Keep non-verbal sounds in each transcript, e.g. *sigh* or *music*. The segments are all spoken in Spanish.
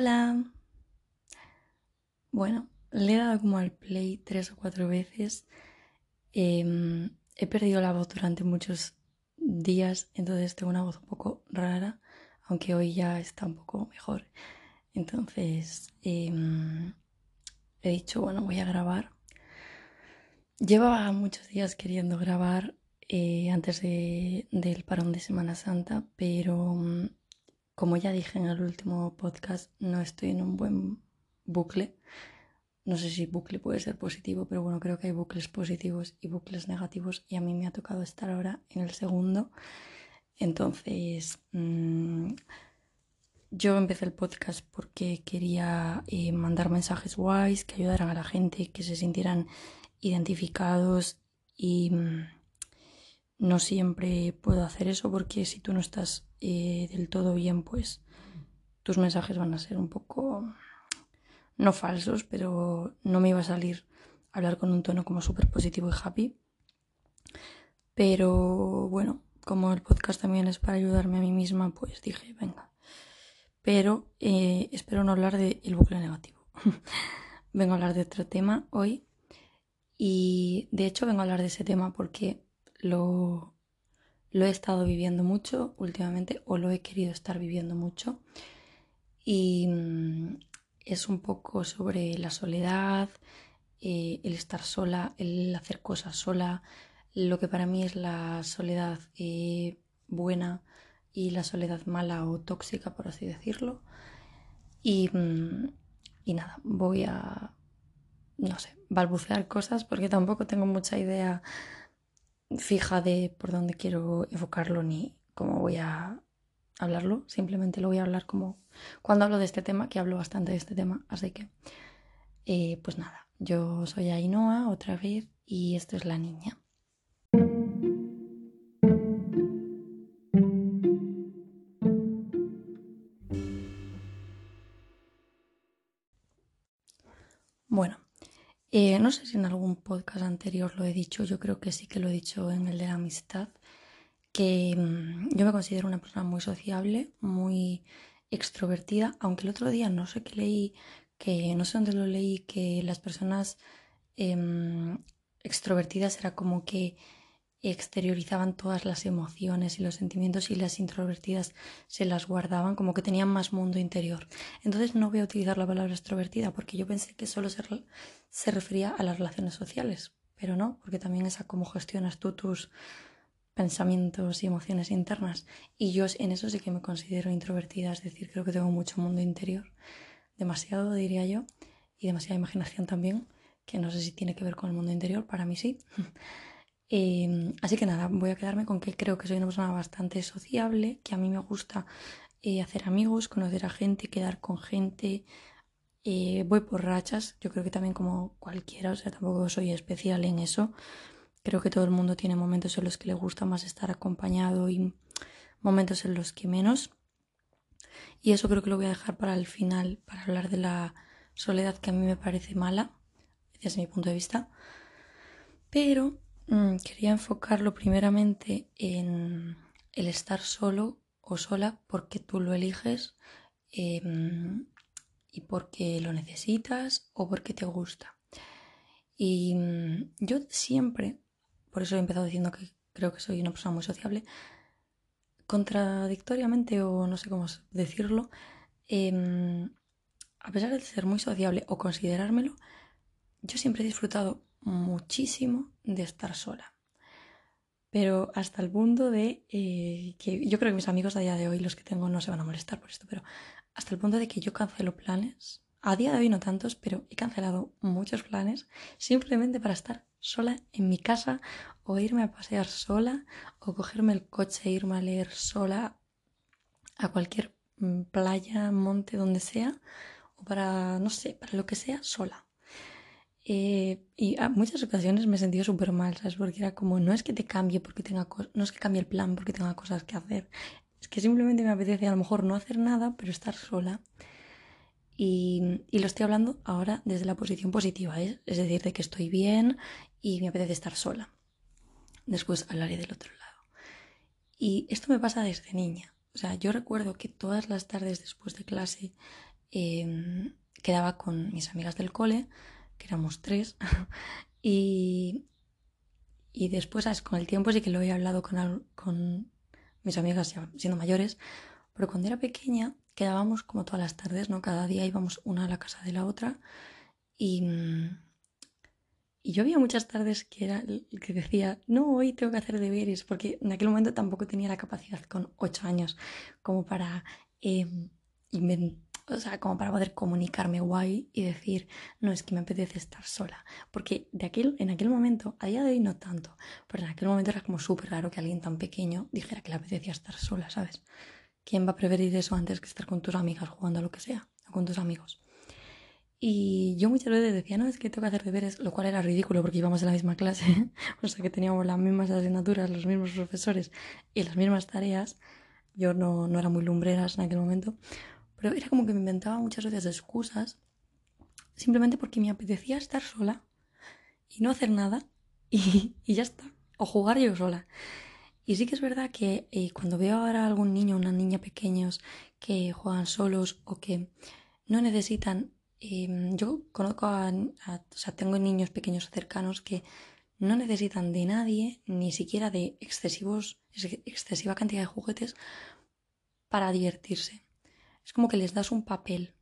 Hola. Bueno, le he dado como al play tres o cuatro veces. Em, he perdido la voz durante muchos días, entonces tengo una voz un poco rara, aunque hoy ya está un poco mejor. Entonces em, he dicho, bueno, voy a grabar. Llevaba muchos días queriendo grabar eh, antes del parón de Semana Santa, pero mm, como ya dije en el último podcast, no estoy en un buen bucle. No sé si bucle puede ser positivo, pero bueno, creo que hay bucles positivos y bucles negativos y a mí me ha tocado estar ahora en el segundo. Entonces, mm, yo empecé el podcast porque quería eh, mandar mensajes guays que ayudaran a la gente, que se sintieran identificados y mm, no siempre puedo hacer eso porque si tú no estás eh, del todo bien, pues tus mensajes van a ser un poco, no falsos, pero no me iba a salir a hablar con un tono como súper positivo y happy. Pero bueno, como el podcast también es para ayudarme a mí misma, pues dije, venga. Pero eh, espero no hablar del bucle negativo. *laughs* vengo a hablar de otro tema hoy. Y de hecho vengo a hablar de ese tema porque lo, he estado viviendo mucho últimamente o lo he querido estar viviendo mucho. Y mm, es un poco sobre la soledad, eh, el estar sola, el hacer cosas sola, lo que para mí es la soledad eh, buena y la soledad mala o tóxica, por así decirlo. Y, mm, y nada, voy a, no sé, balbucear cosas porque tampoco tengo mucha idea fija de por dónde quiero enfocarlo ni cómo voy a hablarlo. Simplemente lo voy a hablar como cuando hablo de este tema, que hablo bastante de este tema. Así que, eh, pues nada, yo soy Ainhoa otra vez y esto es la niña. Eh, no sé si en algún podcast anterior lo he dicho, yo creo que sí que lo he dicho en el de la amistad, que mm, yo me considero una persona muy sociable, muy extrovertida, aunque el otro día no sé qué leí, que no sé dónde lo leí, que las personas em, extrovertidas era como que exteriorizaban todas las emociones y los sentimientos y las introvertidas se las guardaban, como que tenían más mundo interior. Entonces no voy a utilizar la palabra extrovertida porque yo pensé que solo se, se refería a las relaciones sociales, pero no, porque también es a cómo gestionas tú tus pensamientos y emociones internas. Y yo en eso sí que me considero introvertida, es decir, creo que tengo mucho mundo interior, demasiado diría yo, y demasiada imaginación también, que no sé si tiene que ver con el mundo interior, para mí sí. *laughs* Em, así que nada, voy a quedarme con que creo que soy una persona bastante sociable, que a mí me gusta eh, hacer amigos, conocer a gente, quedar con gente. Eh, voy por rachas, yo creo que también como cualquiera, o sea, tampoco soy especial en eso. Creo que todo el mundo tiene momentos en los que le gusta más estar acompañado y momentos en los que menos. Y eso creo que lo voy a dejar para el final, para hablar de la soledad que a mí me parece mala, desde mi punto de vista. Pero quería enfocarlo primeramente en el estar solo o sola porque tú lo eliges em, y porque lo necesitas o porque te gusta. Y mm, yo siempre, por eso he empezado diciendo que creo que soy una persona muy sociable, contradictoriamente o no sé cómo decirlo, em, a pesar de ser muy sociable o considerármelo, yo siempre he disfrutado muchísimo de estar sola. Pero hasta el punto de eh, que yo creo que mis amigos a día de hoy, los que tengo, no se van a molestar por esto, pero hasta el punto de que yo cancelo planes. A día de hoy no tantos, pero he cancelado muchos planes simplemente para estar sola en mi casa o irme a pasear sola o cogerme el coche e irme a leer sola a cualquier mm, playa, monte, donde sea o para, no sé, para lo que sea, sola. Eh, y a muchas ocasiones me he sentido súper mal, ¿sabes? Porque era como, no es que te cambie porque tenga no es que cambie el plan porque tenga cosas que hacer, es que simplemente me apetece a lo mejor no hacer nada, pero estar sola. Y, y lo estoy hablando ahora desde la posición positiva, ¿eh? es decir, de que estoy bien y me apetece estar sola. Después hablaré del otro lado. Y esto me pasa desde niña. O sea, yo recuerdo que todas las tardes después de clase em, quedaba con mis amigas del cole, que éramos tres, *laughs* y, y después, con el tiempo sí que lo he hablado con, con mis amigas siendo mayores, pero cuando era pequeña quedábamos como todas las tardes, ¿no? Cada día íbamos una a la casa de la otra y, y yo había muchas tardes que era que decía, no, hoy tengo que hacer deberes, porque en aquel momento tampoco tenía la capacidad con ocho años como para eh, o sea, como para poder comunicarme guay y decir, no, es que me apetece estar sola. Porque de aquel, en aquel momento, a día de hoy no tanto, pero en aquel momento era como súper raro que alguien tan pequeño dijera que le apetecía estar sola, ¿sabes? ¿Quién va a preferir eso antes que estar con tus amigas jugando a lo que sea? O con tus amigos. Y yo muchas veces decía, no, es que tengo que hacer deberes, lo cual era ridículo porque íbamos en la misma clase, *laughs* o sea que teníamos las mismas asignaturas, los mismos profesores y las mismas tareas. Yo no, no era muy lumbreras en aquel momento, pero era como que me inventaba muchas veces excusas simplemente porque me apetecía estar sola y no hacer nada y, *laughs* ya está. O jugar yo sola. Y sí que es verdad que eh, cuando veo ahora a algún niño o una niña pequeños que juegan solos o que no necesitan... Em, yo conozco a, O sea, tengo niños pequeños cercanos que no necesitan de nadie, ni siquiera de excesivos, excesiva cantidad de juguetes para divertirse. Es como que les das un papel,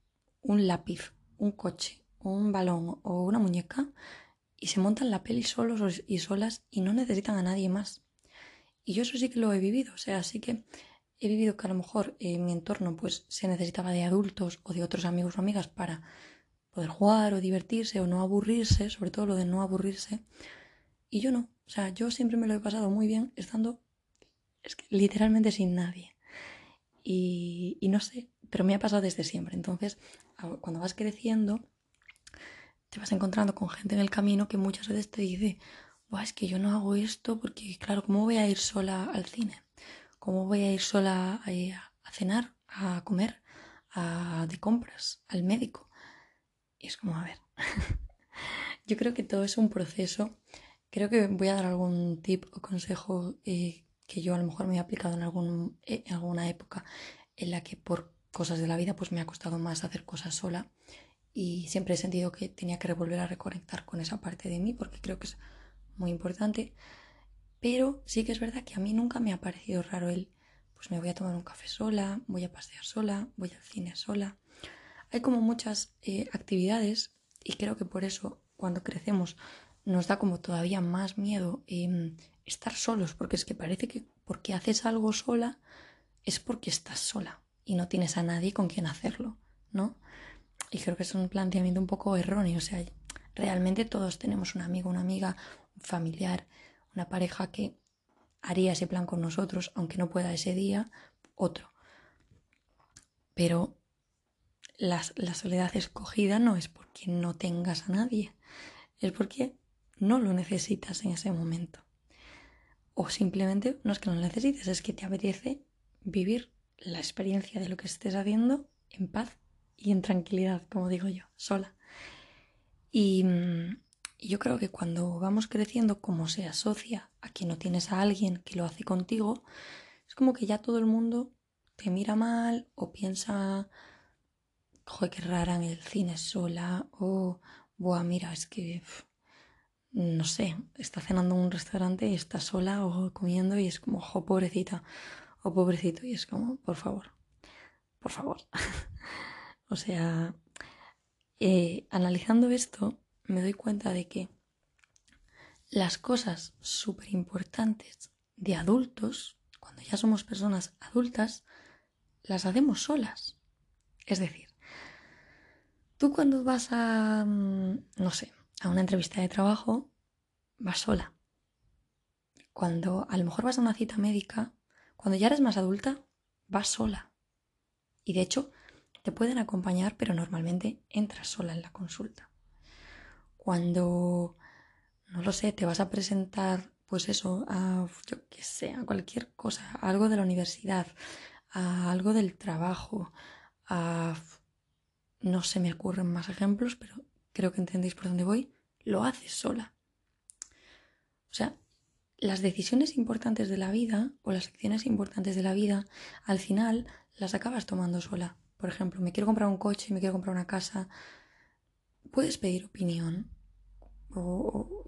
un lápiz, un coche, un balón o una muñeca y se montan la peli solos y solas y no necesitan a nadie más. Y yo eso sí que lo he vivido, o sea, sí que he vivido que a lo mejor en mi entorno pues se necesitaba de adultos o de otros amigos o amigas para poder jugar o divertirse o no aburrirse, sobre todo lo de no aburrirse. Y yo no, o sea, yo siempre me lo he pasado muy bien estando literalmente sin nadie. Y, y no sé, pero me ha pasado desde siempre. Entonces, cuando vas creciendo, te vas encontrando con gente en el camino que muchas veces te dice, es que yo no hago esto porque, claro, ¿cómo voy a ir sola al cine? ¿Cómo voy a ir sola a, cenar, a comer, a, de compras, al médico? Y es como, a ver, *laughs* yo creo que todo es un proceso. Creo que voy a dar algún tip o consejo eh, que yo a lo mejor me he aplicado en, algún, eh, en alguna época en la que por cosas de la vida, pues me ha costado más hacer cosas sola y siempre he sentido que tenía que volver a reconectar con esa parte de mí porque creo que es muy importante. Pero sí que es verdad que a mí nunca me ha parecido raro el, pues me voy a tomar un café sola, voy a pasear sola, voy al cine sola. Hay como muchas eh, actividades y creo que por eso cuando crecemos nos da como todavía más miedo em, estar solos, porque es que parece que porque haces algo sola es porque estás sola y no tienes a nadie con quien hacerlo, ¿no? Y creo que es un planteamiento un poco erróneo, o sea, realmente todos tenemos un amigo, una amiga, un familiar, una pareja que haría ese plan con nosotros, aunque no pueda ese día, otro. Pero la, la soledad escogida no es porque no tengas a nadie, es porque no lo necesitas en ese momento. O simplemente no es que no lo necesites, es que te apetece vivir la experiencia de lo que estés haciendo en paz y en tranquilidad, como digo yo, sola. Y, yo creo que cuando vamos creciendo, como se asocia a que no tienes a alguien que lo hace contigo, es como que ya todo el mundo te mira mal o piensa, joder, qué rara en el cine sola, o, buah, mira, es que, no sé, está cenando en un restaurante y está sola o comiendo y es como, jo, pobrecita o pobrecito. Y es como, por favor, por favor. *laughs* o sea, eh, analizando esto, me doy cuenta de que las cosas súper importantes de adultos, cuando ya somos personas adultas, las hacemos solas. Es decir, tú cuando vas a, mm, no sé, a una entrevista de trabajo, vas sola. Cuando a lo mejor vas a una cita médica, cuando ya eres más adulta, vas sola. Y de hecho, te pueden acompañar, pero normalmente entras sola en la consulta. Cuando, no lo sé, te vas a presentar, pues eso, a, yo qué sé, a cualquier cosa, algo de la universidad, a algo del trabajo, a... No se me ocurren más ejemplos, pero creo que entendéis por dónde voy. Lo haces sola. O sea, las decisiones importantes de la vida o las acciones importantes de la vida, al final las acabas tomando sola. por ejemplo, me quiero comprar un coche, me quiero comprar una casa, puedes pedir opinión.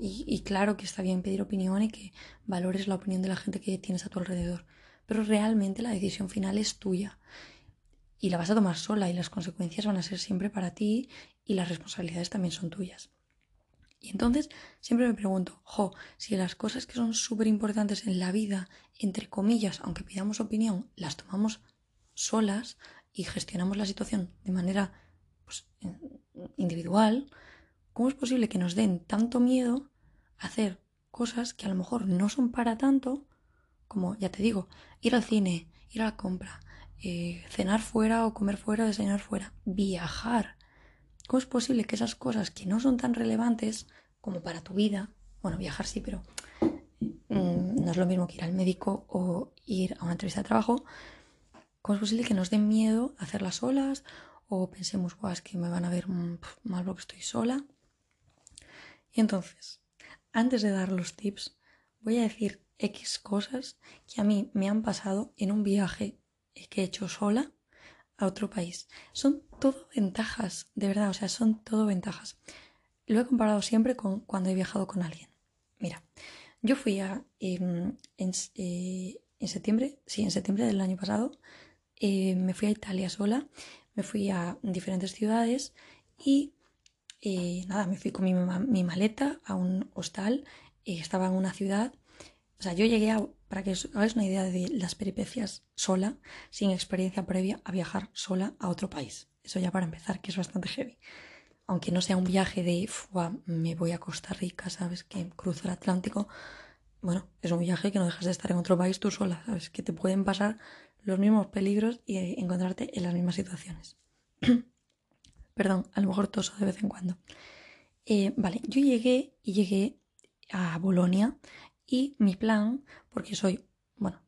y, claro que está bien pedir opinión y que valores la opinión de la gente que tienes a tu alrededor. Pero realmente la decisión final es tuya. Y la vas a tomar sola y las consecuencias van a ser siempre para ti y las responsabilidades también son tuyas. Y entonces siempre me pregunto, jo, si las cosas que son súper importantes en la vida, entre comillas, aunque pidamos opinión, las tomamos solas y gestionamos la situación de manera pues, individual, ¿cómo es posible que nos den tanto miedo hacer cosas que a lo mejor no son para tanto, como, ya te digo, ir al cine, ir a la compra, eh, cenar fuera o comer fuera, desayunar fuera, viajar? ¿Cómo es posible que esas cosas que no son tan relevantes como para tu vida, bueno, viajar sí, pero mm, no es lo mismo que ir al médico o ir a una entrevista de trabajo, ¿cómo es posible que nos den miedo hacerlas solas o pensemos, guau, es que me van a ver mm, mal porque estoy sola? Y entonces, antes de dar los tips, voy a decir X cosas que a mí me han pasado en un viaje que he hecho sola a otro país. Son todo ventajas, de verdad, o sea, son todo ventajas. Lo he comparado siempre con cuando he viajado con alguien. Mira, yo fui a, em, eh, en, septiembre, sí, en septiembre del año pasado, eh, me fui a Italia sola, me fui a diferentes ciudades y eh, nada, me fui con mi, mi maleta a un hostal, estaba en una ciudad, o sea, yo llegué a para que os hagáis una idea de las peripecias sola, sin experiencia previa, a viajar sola a otro país. Eso ya para empezar, que es bastante heavy. Aunque no sea un viaje de, me voy a Costa Rica, ¿sabes? Que cruzo el Atlántico. Bueno, es un viaje que no dejas de estar en otro país tú sola, ¿sabes? Que te pueden pasar los mismos peligros y encontrarte en las mismas situaciones. *clears throat* Perdón, a lo mejor toso de vez en cuando. Eh, vale, yo llegué y llegué a Bolonia y mi plan, porque soy, bueno,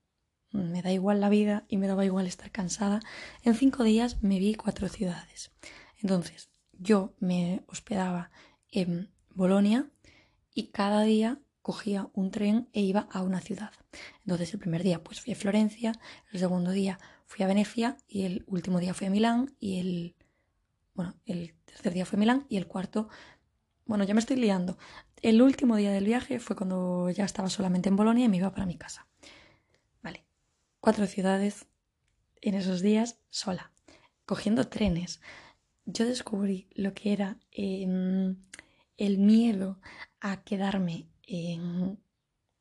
me da igual la vida y me daba igual estar cansada, en cinco días me vi cuatro ciudades. Entonces, yo me hospedaba en Bolonia y cada día cogía un tren e iba a una ciudad. Entonces el primer día pues fui a Florencia, el segundo día fui a Venecia y el último día fui a Milán y el bueno, el tercer día fue a Milán y el cuarto bueno, ya me estoy liando. El último día del viaje fue cuando ya estaba solamente en Bolonia y me iba para mi casa. Vale, cuatro ciudades en esos días sola, cogiendo trenes. Yo descubrí lo que era em, el miedo a quedarme en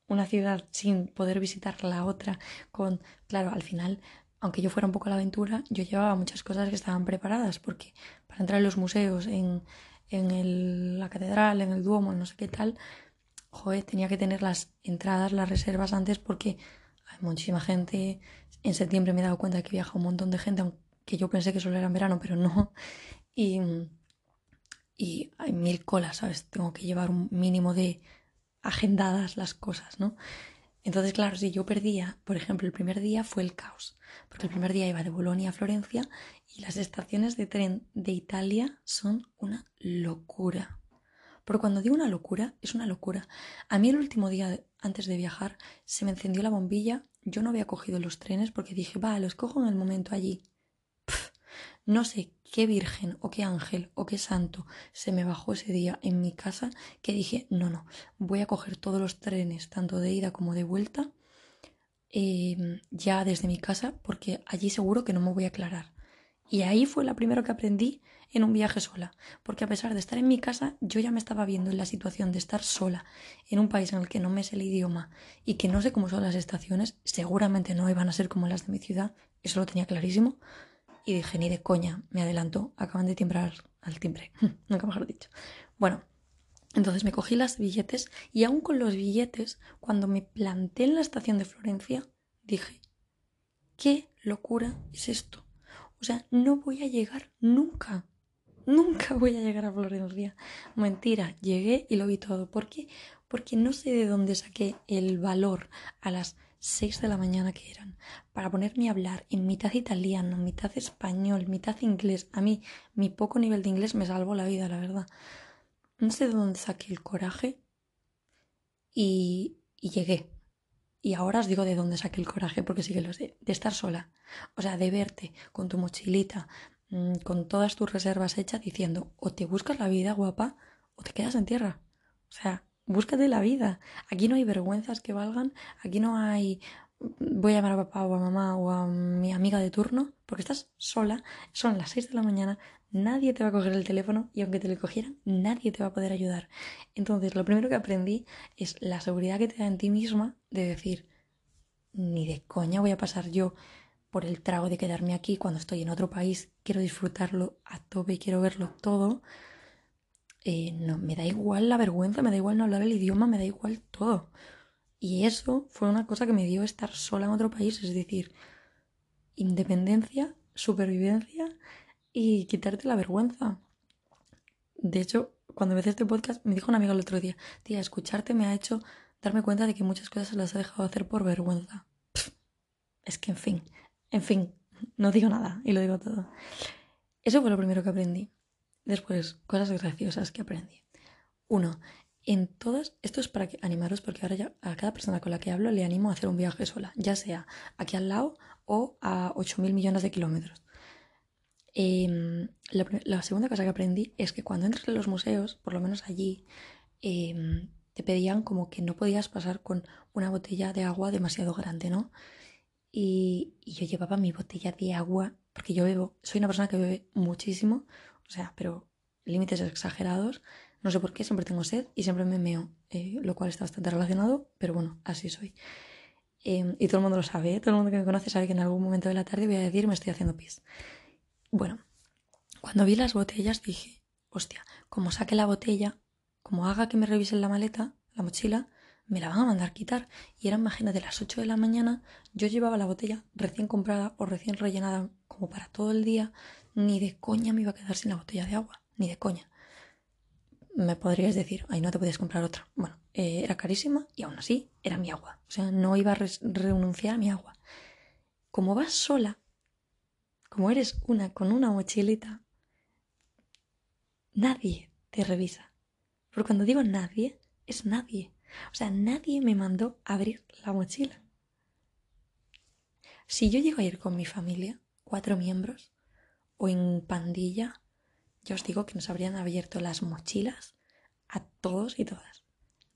una ciudad sin poder visitar la otra, con, claro, al final, aunque yo fuera un poco a la aventura, yo llevaba muchas cosas que estaban preparadas, porque para entrar en los museos, en, en la catedral, en el Duomo, no sé qué tal, joder, tenía que tener las entradas, las reservas antes porque hay muchísima gente. En septiembre me he dado cuenta que viaja un montón de gente, aunque yo pensé que solo era en verano, pero no. Y, y hay mil colas, ¿sabes? Tengo que llevar un mínimo de agendadas las cosas, ¿no? Entonces, claro, si yo perdía, por ejemplo, el primer día fue el caos, porque el primer día iba de Bolonia a Florencia y las estaciones de tren de Italia son una locura. Pero cuando digo una locura, es una locura. A mí el último día antes de viajar se me encendió la bombilla, yo no había cogido los trenes porque dije, va, los cojo en el momento allí. no sé qué virgen o qué ángel o qué santo se me bajó ese día en mi casa que dije, no, no, voy a coger todos los trenes, tanto de ida como de vuelta, em, ya desde mi casa porque allí seguro que no me voy a aclarar. Y ahí fue la primera que aprendí en un viaje sola, porque a pesar de estar en mi casa, yo ya me estaba viendo en la situación de estar sola en un país en el que no me sé el idioma y que no sé cómo son las estaciones, seguramente no iban a ser como las de mi ciudad, eso lo tenía clarísimo, y dije, ni de coña, me adelantó, acaban de timbrar al timbre, *laughs* nunca mejor dicho. Bueno, entonces me cogí las billetes y aún con los billetes, cuando me planté en la estación de Florencia, dije, ¿qué locura es esto? O sea, no voy a llegar nunca. Nunca voy a llegar a Florencia. Mentira, llegué y lo vi todo. ¿Por qué? Porque no sé de dónde saqué el valor a las 6 de la mañana que eran para ponerme a hablar en mitad italiano, mitad español, mitad inglés. A mí, mi poco nivel de inglés me salvó la vida, la verdad. No sé de dónde saqué el coraje y, y llegué. y ahora os digo de dónde saqué el coraje, porque sí que lo sé, de estar sola. O sea, de verte con tu mochilita, mm, con todas tus reservas hechas, diciendo, o te buscas la vida guapa, o te quedas en tierra. O sea, búscate la vida. Aquí no hay vergüenzas que valgan, aquí no hay voy a llamar a papá o a mamá o a mi amiga de turno, porque estás sola, son las 6 de la mañana, nadie te va a coger el teléfono y aunque te lo cogieran, nadie te va a poder ayudar. Entonces, lo primero que aprendí es la seguridad que te da en ti misma de decir, ni de coña voy a pasar yo por el trago de quedarme aquí cuando estoy en otro país, quiero disfrutarlo a tope quiero verlo todo. Eh, no, me da igual la vergüenza, me da igual no hablar el idioma, me da igual todo. Y eso fue una cosa que me dio estar sola en otro país, es decir, independencia, supervivencia y quitarte la vergüenza. De hecho, cuando empecé este podcast, me dijo un amigo el otro día, tía, escucharte me ha hecho darme cuenta de que muchas cosas las he dejado hacer por vergüenza. es que, en fin, en fin, no digo nada y lo digo todo. Eso fue lo primero que aprendí. Después, cosas graciosas que aprendí. Uno, en todas, esto es para animaros porque ahora ya a cada persona con la que hablo le animo a hacer un viaje sola, ya sea aquí al lado o a 8.000 millones de kilómetros. Em, la, segunda cosa que aprendí es que cuando entras en los museos, por lo menos allí, em, te pedían como que no podías pasar con una botella de agua demasiado grande, ¿no? Y, y yo llevaba mi botella de agua, porque yo bebo, soy una persona que bebe muchísimo, o sea, pero límites exagerados. No sé por qué, siempre tengo sed y siempre me meo, eh, lo cual está bastante relacionado, pero bueno, así soy. Em, y todo el mundo lo sabe, ¿eh? todo el mundo que me conoce sabe que en algún momento de la tarde voy a decir me estoy haciendo pis. Bueno, cuando vi las botellas dije, hostia, como saque la botella, como haga que me revisen la maleta, la mochila, me la van a mandar quitar. Y era, imagínate, las 8 de la mañana, yo llevaba la botella recién comprada o recién rellenada como para todo el día, ni de coña me iba a quedar sin la botella de agua, ni de coña me podrías decir, ay, no te puedes comprar otra. Bueno, eh, era carísima y aún así era mi agua. O sea, no iba a renunciar a mi agua. Como vas sola, como eres una con una mochilita, nadie te revisa. Porque cuando digo nadie, es nadie. O sea, nadie me mandó abrir la mochila. Si yo llego a ir con mi familia, cuatro miembros, o en pandilla, ya os digo que nos habrían abierto las mochilas a todos y todas.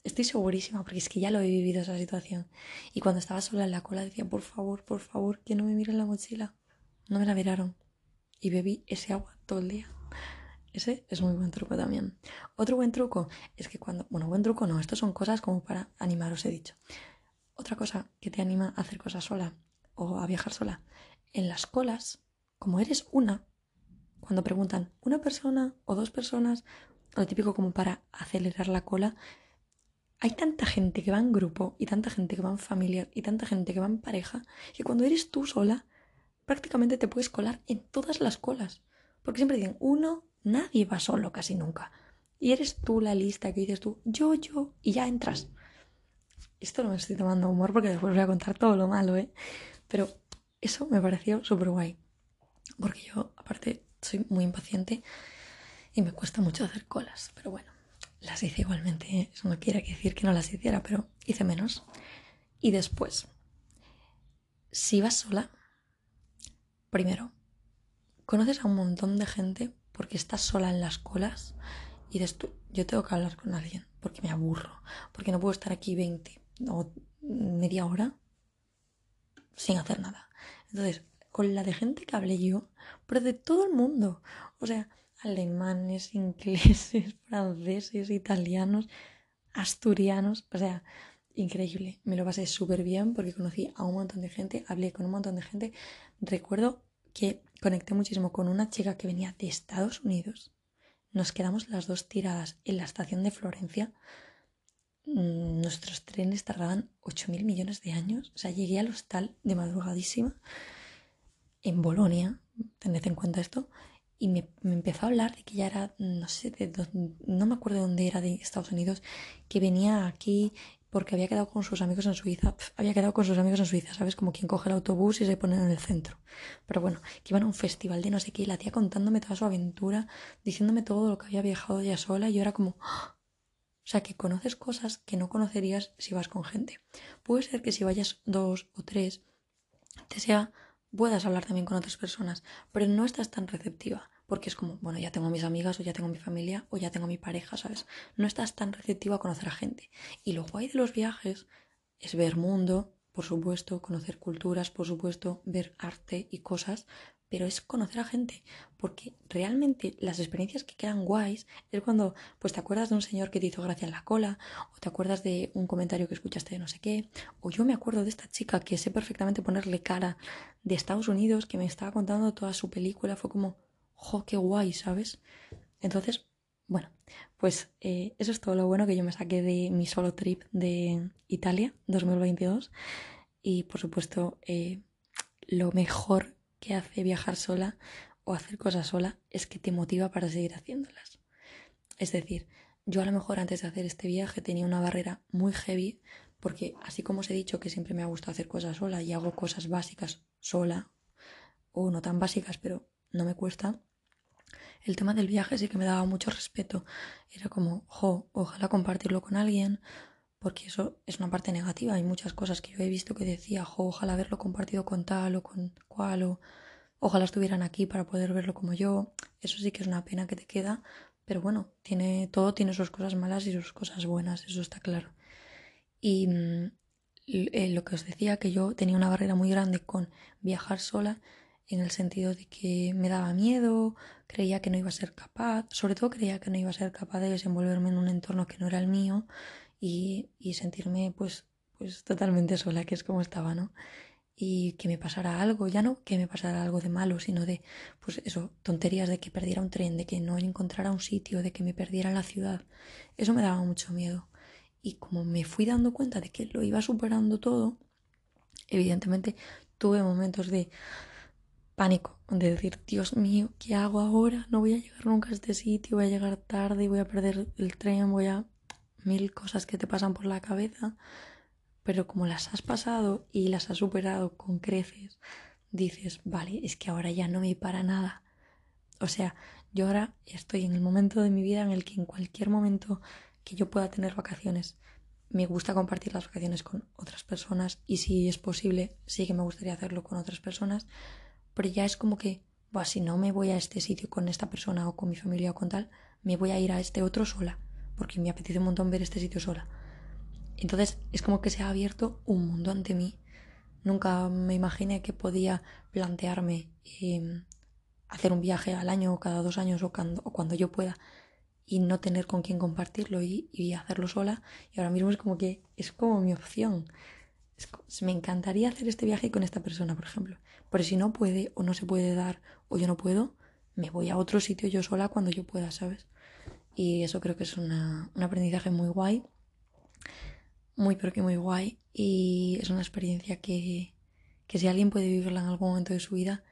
Estoy segurísima porque es que ya lo he vivido esa situación. Y cuando estaba sola en la cola decía, por favor, por favor, que no me miren la mochila. No me la miraron. Y bebí ese agua todo el día. Ese es muy buen truco también. Otro buen truco es que cuando... Bueno, buen truco no, esto son cosas como para animar, os he dicho. Otra cosa que te anima a hacer cosas sola o a viajar sola. En las colas, como eres una, cuando preguntan una persona o dos personas, lo típico como para acelerar la cola, hay tanta gente que va en grupo y tanta gente que va en familia y tanta gente que va en pareja que cuando eres tú sola prácticamente te puedes colar en todas las colas. Porque siempre dicen, uno, nadie va solo casi nunca. Y eres tú la lista que dices tú, yo, yo, y ya entras. Esto no me estoy tomando humor porque después voy a contar todo lo malo, ¿eh? Pero eso me pareció súper guay. Porque yo, aparte, soy muy impaciente y me cuesta mucho hacer colas, pero bueno, las hice igualmente. Eso no quiere decir que no las hiciera, pero hice menos. Y después, si vas sola, primero, conoces a un montón de gente porque estás sola en las colas y dices tú, yo tengo que hablar con alguien porque me aburro, porque no puedo estar aquí 20 o media hora sin hacer nada. Entonces, con la de gente que hablé yo, pero de todo el mundo. O sea, alemanes, *laughs* ingleses, franceses, italianos, asturianos. O sea, increíble. Me lo pasé súper bien porque conocí a un montón de gente, hablé con un montón de gente. Recuerdo que conecté muchísimo con una chica que venía de Estados Unidos. Nos quedamos las dos tiradas en la estación de Florencia. Mm, nuestros trenes tardaban 8.000 millones de años. O sea, llegué al hostal de madrugadísima en Bolonia, tened en cuenta esto, y me, empezó a hablar de que ya era, no sé, de, no me acuerdo de dónde era, de Estados Unidos, que venía aquí porque había quedado con sus amigos en Suiza, había quedado con sus amigos en Suiza, ¿sabes? Como quien coge el autobús y se pone en el centro. Pero bueno, que iban a un festival de no sé qué, y la tía contándome toda su aventura, diciéndome todo lo que había viajado ya sola, y yo era como, ¡Ah! O sea, que conoces cosas que no conocerías si vas con gente. Puede ser que si vayas dos o tres, te sea, puedas hablar también con otras personas, pero no estás tan receptiva. Porque es como, bueno, ya tengo mis amigas, o ya tengo mi familia, o ya tengo mi pareja, ¿sabes? No estás tan receptiva a conocer a gente. Y lo guay de los viajes es ver mundo, por supuesto, conocer culturas, por supuesto, ver arte y cosas, pero es conocer a gente, porque realmente las experiencias que quedan guays es cuando pues te acuerdas de un señor que te hizo gracia en la cola, o te acuerdas de un comentario que escuchaste de no sé qué, o yo me acuerdo de esta chica que sé perfectamente ponerle cara de Estados Unidos, que me estaba contando toda su película, fue como, jo, qué guay, ¿sabes? Entonces, bueno, pues eh, eso es todo lo bueno que yo me saqué de mi solo trip de Italia 2022 y por supuesto eh, lo mejor que hace viajar sola o hacer cosas sola es que te motiva para seguir haciéndolas. Es decir, yo a lo mejor antes de hacer este viaje tenía una barrera muy heavy porque así como os he dicho que siempre me ha gustado hacer cosas sola y hago cosas básicas sola o no tan básicas pero no me cuesta, el tema del viaje sí que me daba mucho respeto. Era como, jo, ojalá compartirlo con alguien, porque eso es una parte negativa. Hay muchas cosas que yo he visto que decía, ojalá haberlo compartido con tal o con cual, o ojalá estuvieran aquí para poder verlo como yo. Eso sí que es una pena que te queda, pero bueno, tiene, todo tiene sus cosas malas y sus cosas buenas, eso está claro. Y mm, eh, lo que os decía, que yo tenía una barrera muy grande con viajar sola, en el sentido de que me daba miedo, creía que no iba a ser capaz, sobre todo creía que no iba a ser capaz de desenvolverme en un entorno que no era el mío y, y sentirme pues, pues totalmente sola, que es como estaba, ¿no? Y que me pasara algo, ya no que me pasara algo de malo, sino de, pues eso, tonterías de que perdiera un tren, de que no encontrara un sitio, de que me perdiera la ciudad. Eso me daba mucho miedo. Y como me fui dando cuenta de que lo iba superando todo, evidentemente tuve momentos de pánico, de decir, Dios mío, ¿qué hago ahora? No voy a llegar nunca a este sitio, voy a llegar tarde, voy a perder el tren, voy a mil cosas que te pasan por la cabeza, pero como las has pasado y las has superado con creces, dices, vale, es que ahora ya no me para nada. O sea, yo ahora estoy en el momento de mi vida en el que en cualquier momento que yo pueda tener vacaciones, me gusta compartir las vacaciones con otras personas y si es posible, sí que me gustaría hacerlo con otras personas, pero ya es como que, si no me voy a este sitio con esta persona o con mi familia o con tal, me voy a ir a este otro sola porque me apetece un montón ver este sitio sola. Entonces es como que se ha abierto un mundo ante mí. Nunca me imaginé que podía plantearme em, hacer un viaje al año o cada dos años o cuando, yo pueda y no tener con quién compartirlo y, hacerlo sola. Y ahora mismo es como que es como mi opción. Me encantaría hacer este viaje con esta persona, por ejemplo. Pero si no puede o no se puede dar o yo no puedo, me voy a otro sitio yo sola cuando yo pueda, ¿sabes? Y eso creo que es una, un aprendizaje muy guay, muy pero que muy guay. Y es una experiencia que, que si alguien puede vivirla en algún momento de su vida,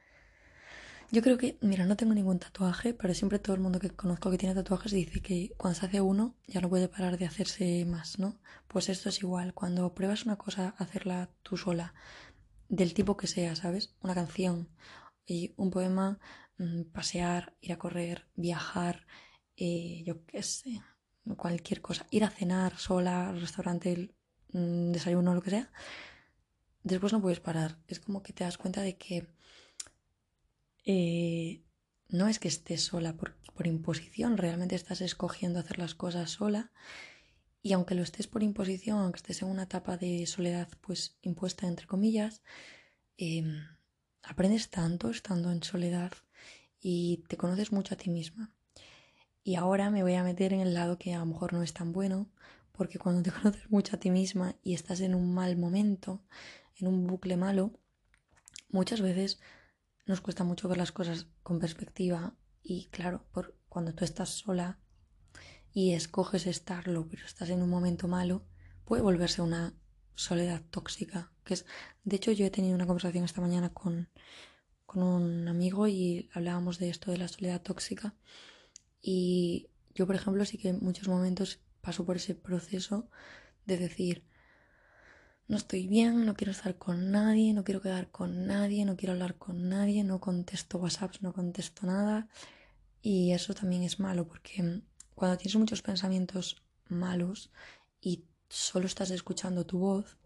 yo creo que, mira, no tengo ningún tatuaje, pero siempre todo el mundo que conozco que tiene tatuajes dice que cuando se hace uno ya no puede parar de hacerse más, ¿no? Pues esto es igual, cuando pruebas una cosa, hacerla tú sola, del tipo que sea, ¿sabes? Una canción y un poema, mm, pasear, ir a correr, viajar, eh, yo qué sé, cualquier cosa, ir a cenar sola al restaurante, mm, desayuno, lo que sea, después no puedes parar. Es como que te das cuenta de que eh, no es que estés sola por, por, imposición, realmente estás escogiendo hacer las cosas sola. Y aunque lo estés por imposición, aunque estés en una etapa de soledad pues impuesta entre comillas, em, aprendes tanto estando en soledad y te conoces mucho a ti misma. Y ahora me voy a meter en el lado que a lo mejor no es tan bueno, porque cuando te *laughs* conoces mucho a ti misma y estás en un mal momento, en un bucle malo, muchas veces nos cuesta mucho ver las cosas con perspectiva y claro, por cuando tú estás sola y escoges estarlo, pero estás en un momento malo, puede volverse una soledad tóxica, que es de hecho yo he tenido una conversación esta mañana con con un amigo y hablábamos de esto de la soledad tóxica y yo, por ejemplo, sí que en muchos momentos paso por ese proceso de decir, no estoy bien, no quiero estar con nadie, no quiero quedar con nadie, no quiero hablar con nadie, no contesto WhatsApps, no contesto nada. Y eso también es malo porque cuando tienes muchos pensamientos malos y solo estás escuchando tu voz,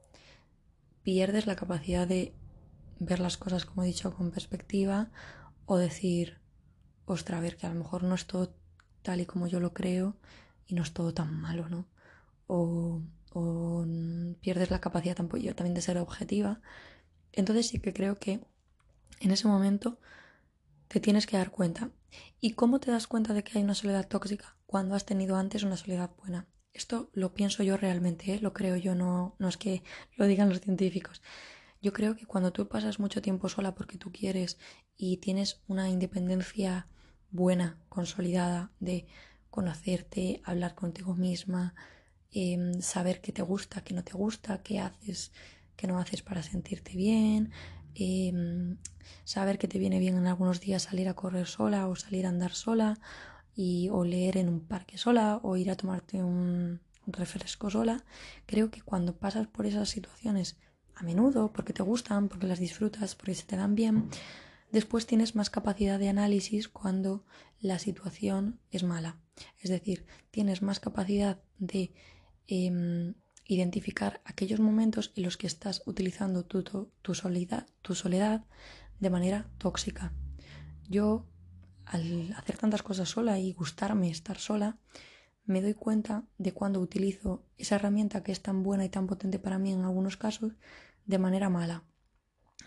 pierdes la capacidad de ver las cosas, como he dicho, con perspectiva o decir, ostra, a ver, que a lo mejor no es todo tal y como yo lo creo y no es todo tan malo, ¿no? O, o pierdes la capacidad también de ser objetiva. Entonces sí que creo que en ese momento te tienes que dar cuenta. ¿Y cómo te das cuenta de que hay una soledad tóxica? Cuando has tenido antes una soledad buena. Esto lo pienso yo realmente, ¿eh? lo creo yo, no, no es que lo digan los científicos. Yo creo que cuando tú pasas mucho tiempo sola porque tú quieres y tienes una independencia buena, consolidada, de conocerte, hablar contigo misma, em, saber qué te gusta, qué no te gusta, qué haces, qué no haces para sentirte bien, em, saber que te viene bien en algunos días salir a correr sola o salir a andar sola y, o leer en un parque sola o ir a tomarte un refresco sola. Creo que cuando pasas por esas situaciones a menudo, porque te gustan, porque las disfrutas, porque se te dan bien, después tienes más capacidad de análisis cuando la situación es mala. Es decir, tienes más capacidad de em, identificar aquellos momentos en los que estás utilizando tu, tu, soledad, tu soledad de manera tóxica. Yo, al hacer tantas cosas sola y gustarme estar sola, me doy cuenta de cuando utilizo esa herramienta que es tan buena y tan potente para mí en algunos casos de manera mala.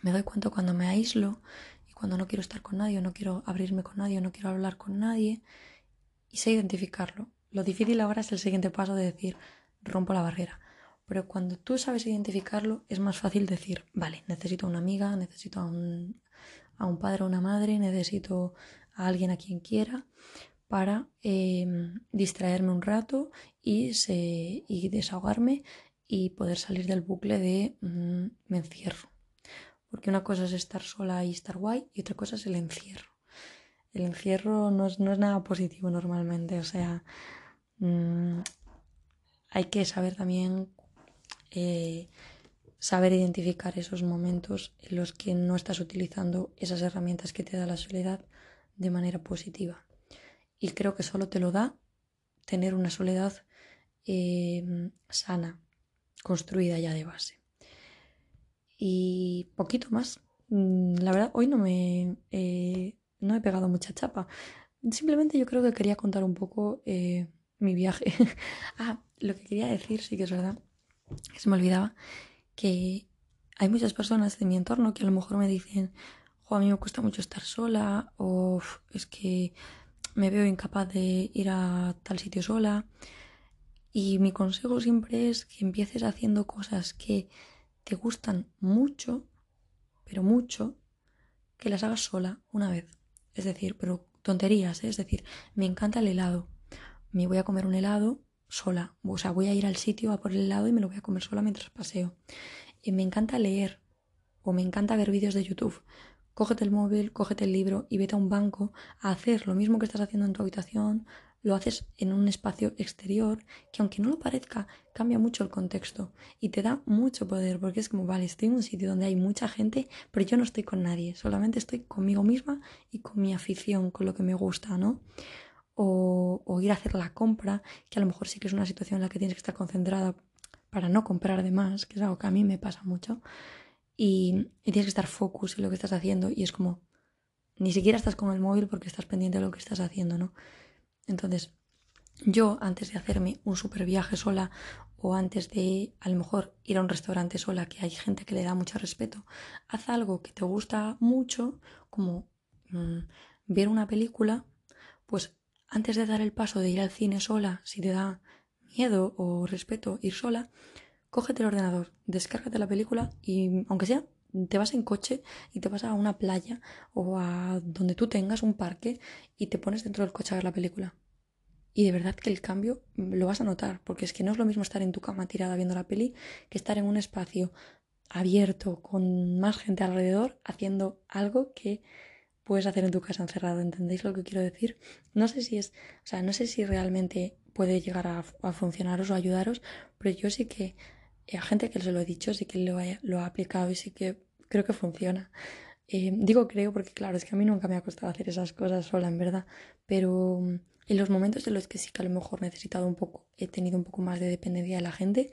Me doy cuenta cuando me aíslo y cuando no quiero estar con nadie, no quiero abrirme con nadie, no quiero hablar con nadie y sé identificarlo. Lo difícil ahora es el siguiente paso de decir rompo la barrera. Pero cuando tú sabes identificarlo, es más fácil decir, vale, necesito una amiga, necesito a un, a un padre o una madre, necesito a alguien a quien quiera para em, distraerme un rato y, se, y, desahogarme y poder salir del bucle de mm, me encierro. Porque una cosa es estar sola y estar guay y otra cosa es el encierro. El encierro no es, no es nada positivo normalmente, o sea, mm, hay que saber también eh, saber identificar esos momentos en los que no estás utilizando esas herramientas que te da la soledad de manera positiva. Y creo que solo te lo da tener una soledad eh, sana, construida ya de base. Y poquito más. Mm, la verdad, hoy no me eh, he pegado mucha chapa. Simplemente yo creo que quería contar un poco mi viaje. *laughs* ah, lo que quería decir, sí que es verdad, se me olvidaba que hay muchas personas de mi entorno que a lo mejor me dicen, a mí me cuesta mucho estar sola, o es que me veo incapaz de ir a tal sitio sola. Y mi consejo siempre es que empieces haciendo cosas que te gustan mucho, pero mucho, que las hagas sola una vez. Es decir, pero tonterías, ¿eh? es decir, me encanta el helado. Me voy a comer un helado sola. O sea, voy a ir al sitio a por el helado y me lo voy a comer sola mientras paseo. Y me encanta leer o me encanta ver vídeos de YouTube. Cógete el móvil, cógete el libro y vete a un banco a hacer lo mismo que estás haciendo en tu habitación, lo haces en un espacio exterior que aunque no lo parezca, cambia mucho el contexto y te da mucho poder porque es como, vale, estoy en un sitio donde hay mucha gente, pero yo no estoy con nadie, solamente estoy conmigo misma y con mi afición, con lo que me gusta, ¿no? O, ir a hacer la compra, que a lo mejor sí que es una situación en la que tienes que estar concentrada para no comprar de más, que es algo que a mí me pasa mucho, y, tienes que estar focus en lo que estás haciendo y es como, ni siquiera estás con el móvil porque estás pendiente de lo que estás haciendo, ¿no? Entonces, yo antes de hacerme un super viaje sola o antes de a lo mejor ir a un restaurante sola que hay gente que le da mucho respeto, haz algo que te gusta mucho, como mm, ver una película, pues antes de dar el paso de ir al cine sola, si te da miedo o respeto ir sola, cógete el ordenador, descárgate la película y, aunque sea, te vas en coche y te vas a una playa o a donde tú tengas un parque y te pones dentro del coche a ver la película. Y de verdad que el cambio lo vas a notar, porque es que no es lo mismo estar en tu cama tirada viendo la peli que estar en un espacio abierto con más gente alrededor haciendo algo que puedes hacer en tu casa encerrado. ¿Entendéis lo que quiero decir? No sé si es, o sea, no sé si realmente puede llegar a, funcionaros o ayudaros, pero yo sí que eh, a gente que se lo he dicho, sí que lo, lo ha aplicado y sí que creo que funciona. Eh, digo creo porque claro, es que a mí nunca me ha costado hacer esas cosas sola, en verdad, pero en los momentos en los que sí que a lo mejor he necesitado un poco, he tenido un poco más de dependencia de la gente,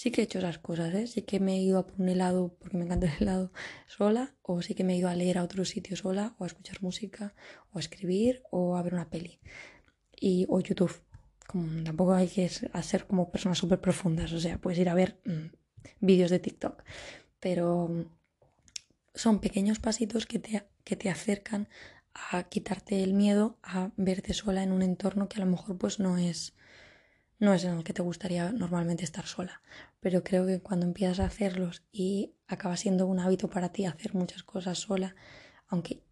sí que he hecho esas cosas, ¿eh? Sí que me he ido a por un helado porque me encanta el helado sola, o sí que me he ido a leer a otro sitio sola, o a escuchar música, o a escribir, o a ver una peli. Y, o YouTube. Como, tampoco hay que ser como personas súper profundas, o sea, puedes ir a ver mm, vídeos de TikTok, pero mm, son pequeños pasitos que te, que te acercan a quitarte el miedo a verte sola en un entorno que a lo mejor pues no es no es en el que te gustaría normalmente estar sola, pero creo que cuando empiezas a hacerlos y acaba siendo un hábito para ti hacer muchas cosas sola, aunque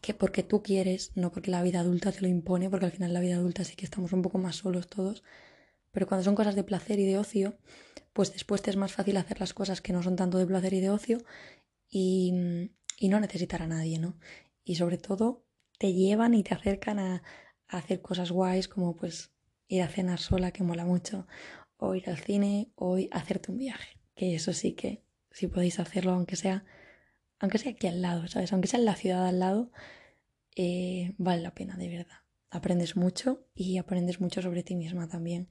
que porque tú quieres, no porque la vida adulta te lo impone, porque al final la vida adulta sí que estamos un poco más solos todos, pero cuando son cosas de placer y de ocio, pues después te es más fácil hacer las cosas que no son tanto de placer y de ocio y, y no necesitar a nadie, ¿no? Y sobre todo te llevan y te acercan a, a hacer cosas guays como pues ir a cenar sola, que mola mucho, o ir al cine, o hacerte un viaje, que eso sí que, si podéis hacerlo, aunque sea, aunque sea aquí al lado, ¿sabes? Aunque sea en la ciudad al lado, eh, vale la pena, de verdad. Aprendes mucho y aprendes mucho sobre ti misma también.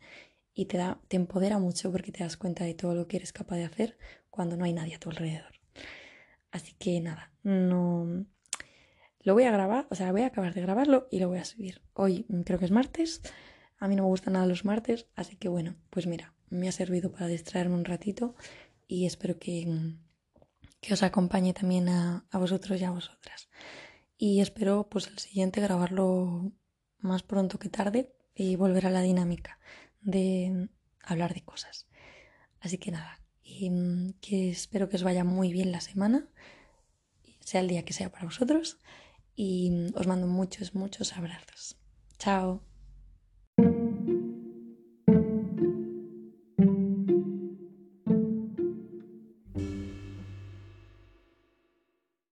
Y te, da, te empodera mucho porque te das cuenta de todo lo que eres capaz de hacer cuando no hay nadie a tu alrededor. Así que nada, no, lo voy a grabar, o sea, voy a acabar de grabarlo y lo voy a subir. Hoy creo que es martes, a mí no me gustan nada los martes, así que bueno, pues mira, me ha servido para distraerme un ratito y espero que, que os acompañe también a, a vosotros y a vosotras. Y espero pues el siguiente grabarlo más pronto que tarde y volver a la dinámica de hablar de cosas. Así que nada, y que espero que os vaya muy bien la semana, sea el día que sea para vosotros, y os mando muchos, muchos abrazos. Chao.